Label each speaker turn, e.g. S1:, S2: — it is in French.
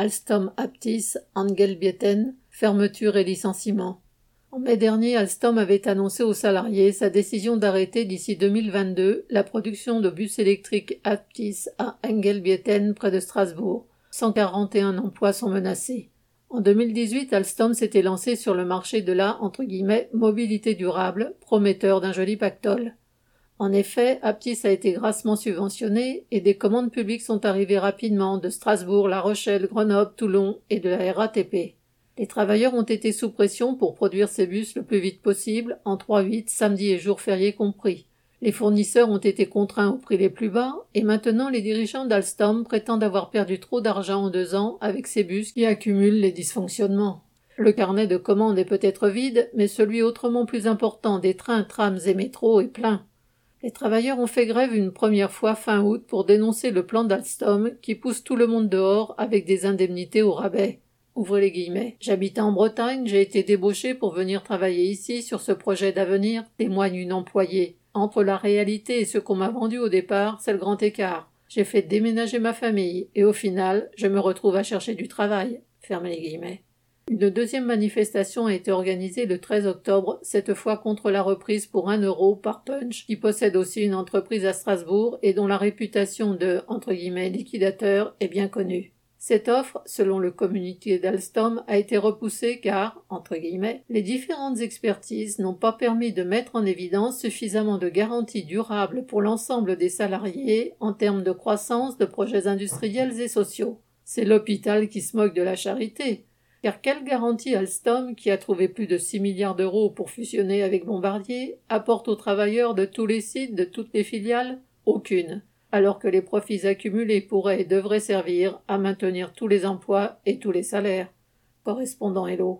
S1: Alstom Aptis Angelbieten, fermeture et licenciement. En mai dernier, Alstom avait annoncé aux salariés sa décision d'arrêter d'ici 2022 la production de bus électriques Aptis à Engelbieten près de Strasbourg. 141 emplois sont menacés. En 2018, Alstom s'était lancé sur le marché de la mobilité durable, prometteur d'un joli pactole. En effet, Aptis a été grassement subventionné et des commandes publiques sont arrivées rapidement de Strasbourg, La Rochelle, Grenoble, Toulon et de la RATP. Les travailleurs ont été sous pression pour produire ces bus le plus vite possible, en 3-8, samedi et jours fériés compris. Les fournisseurs ont été contraints au prix les plus bas, et maintenant les dirigeants d'Alstom prétendent avoir perdu trop d'argent en deux ans avec ces bus qui accumulent les dysfonctionnements. Le carnet de commandes est peut-être vide, mais celui autrement plus important des trains, trams et métros est plein. Les travailleurs ont fait grève une première fois fin août pour dénoncer le plan d'Alstom qui pousse tout le monde dehors avec des indemnités au rabais. Ouvrez les guillemets. J'habitais en Bretagne, j'ai été débauché pour venir travailler ici sur ce projet d'avenir, témoigne une employée. Entre la réalité et ce qu'on m'a vendu au départ, c'est le grand écart. J'ai fait déménager ma famille, et au final, je me retrouve à chercher du travail. Fermez les guillemets. Une deuxième manifestation a été organisée le 13 octobre, cette fois contre la reprise pour un euro par Punch, qui possède aussi une entreprise à Strasbourg et dont la réputation de entre guillemets liquidateur est bien connue. Cette offre, selon le communiqué d'Alstom, a été repoussée car, entre guillemets, les différentes expertises n'ont pas permis de mettre en évidence suffisamment de garanties durables pour l'ensemble des salariés en termes de croissance de projets industriels et sociaux. C'est l'hôpital qui se moque de la charité. Car quelle garantie Alstom, qui a trouvé plus de 6 milliards d'euros pour fusionner avec Bombardier, apporte aux travailleurs de tous les sites de toutes les filiales? Aucune alors que les profits accumulés pourraient et devraient servir à maintenir tous les emplois et tous les salaires. Correspondant Hello.